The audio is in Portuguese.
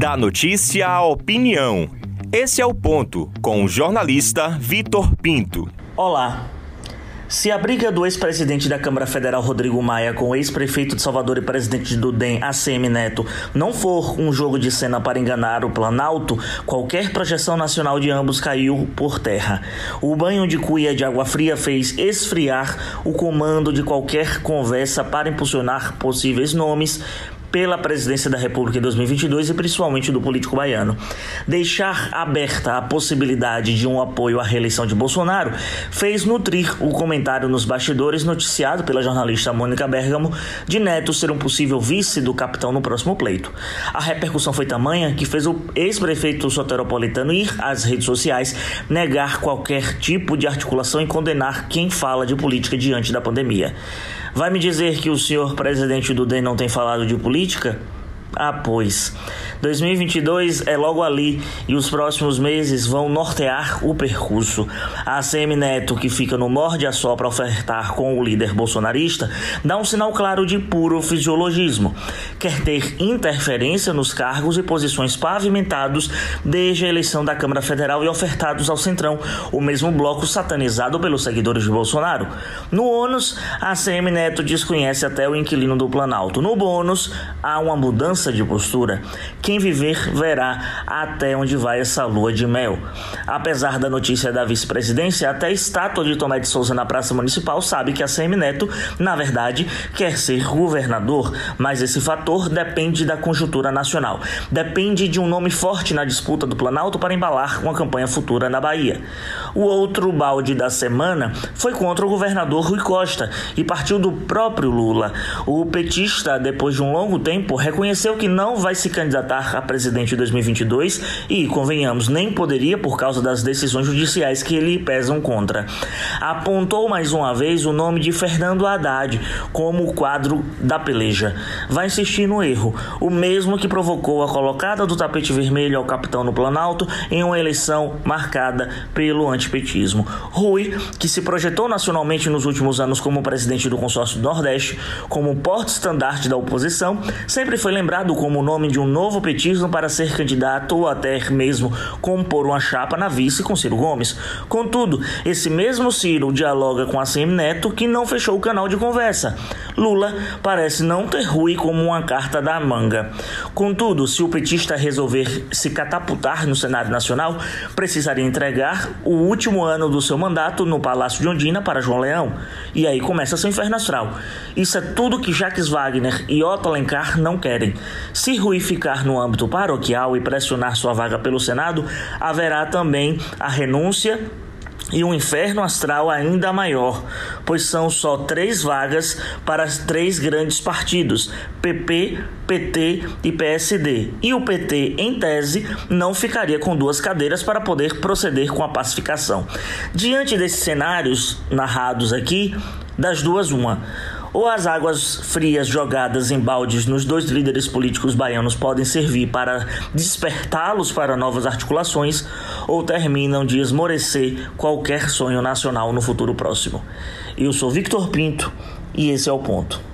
Da notícia à opinião. Esse é o ponto com o jornalista Vitor Pinto. Olá. Se a briga do ex-presidente da Câmara Federal Rodrigo Maia com o ex-prefeito de Salvador e presidente do DEM, ACM Neto, não for um jogo de cena para enganar o Planalto, qualquer projeção nacional de ambos caiu por terra. O banho de cuia de água fria fez esfriar o comando de qualquer conversa para impulsionar possíveis nomes pela presidência da República em 2022 e principalmente do político baiano. Deixar aberta a possibilidade de um apoio à reeleição de Bolsonaro fez nutrir o comentário nos bastidores noticiado pela jornalista Mônica Bergamo de Neto ser um possível vice do capitão no próximo pleito. A repercussão foi tamanha que fez o ex-prefeito soteropolitano ir às redes sociais negar qualquer tipo de articulação e condenar quem fala de política diante da pandemia. Vai me dizer que o senhor presidente do DEM não tem falado de política? Ah, pois. 2022 é logo ali e os próximos meses vão nortear o percurso. A ACM Neto, que fica no morde a só para ofertar com o líder bolsonarista, dá um sinal claro de puro fisiologismo. Quer ter interferência nos cargos e posições pavimentados desde a eleição da Câmara Federal e ofertados ao Centrão, o mesmo bloco satanizado pelos seguidores de Bolsonaro. No ônus, a ACM Neto desconhece até o inquilino do Planalto. No bônus, há uma mudança de postura, quem viver verá até onde vai essa lua de mel. Apesar da notícia da vice-presidência, até a estátua de Tomé de Souza na Praça Municipal sabe que a CM Neto, na verdade, quer ser governador, mas esse fator depende da conjuntura nacional. Depende de um nome forte na disputa do Planalto para embalar uma campanha futura na Bahia. O outro balde da semana foi contra o governador Rui Costa e partiu do próprio Lula. O petista, depois de um longo tempo, reconheceu que não vai se candidatar a presidente em 2022 e, convenhamos, nem poderia por causa das decisões judiciais que lhe pesam contra. Apontou mais uma vez o nome de Fernando Haddad como o quadro da peleja. Vai insistir no erro, o mesmo que provocou a colocada do tapete vermelho ao capitão no Planalto em uma eleição marcada pelo antipetismo. Rui, que se projetou nacionalmente nos últimos anos como presidente do consórcio do Nordeste, como porte-estandarte da oposição, sempre foi lembrado como o nome de um novo petismo para ser candidato ou até mesmo compor uma chapa na vice com Ciro Gomes. Contudo, esse mesmo Ciro dialoga com a CM Neto que não fechou o canal de conversa. Lula parece não ter Rui como uma carta da manga. Contudo, se o petista resolver se catapultar no cenário nacional, precisaria entregar o último ano do seu mandato no Palácio de Ondina para João Leão. E aí começa seu inferno astral. Isso é tudo que Jacques Wagner e Otto Alencar não querem. Se Rui ficar no âmbito paroquial e pressionar sua vaga pelo Senado, haverá também a renúncia e um inferno astral ainda maior, pois são só três vagas para três grandes partidos: PP, PT e PSD. E o PT, em tese, não ficaria com duas cadeiras para poder proceder com a pacificação. Diante desses cenários narrados aqui, das duas, uma ou as águas frias jogadas em baldes nos dois líderes políticos baianos podem servir para despertá-los para novas articulações, ou terminam de esmorecer qualquer sonho nacional no futuro próximo. Eu sou Victor Pinto e esse é o ponto.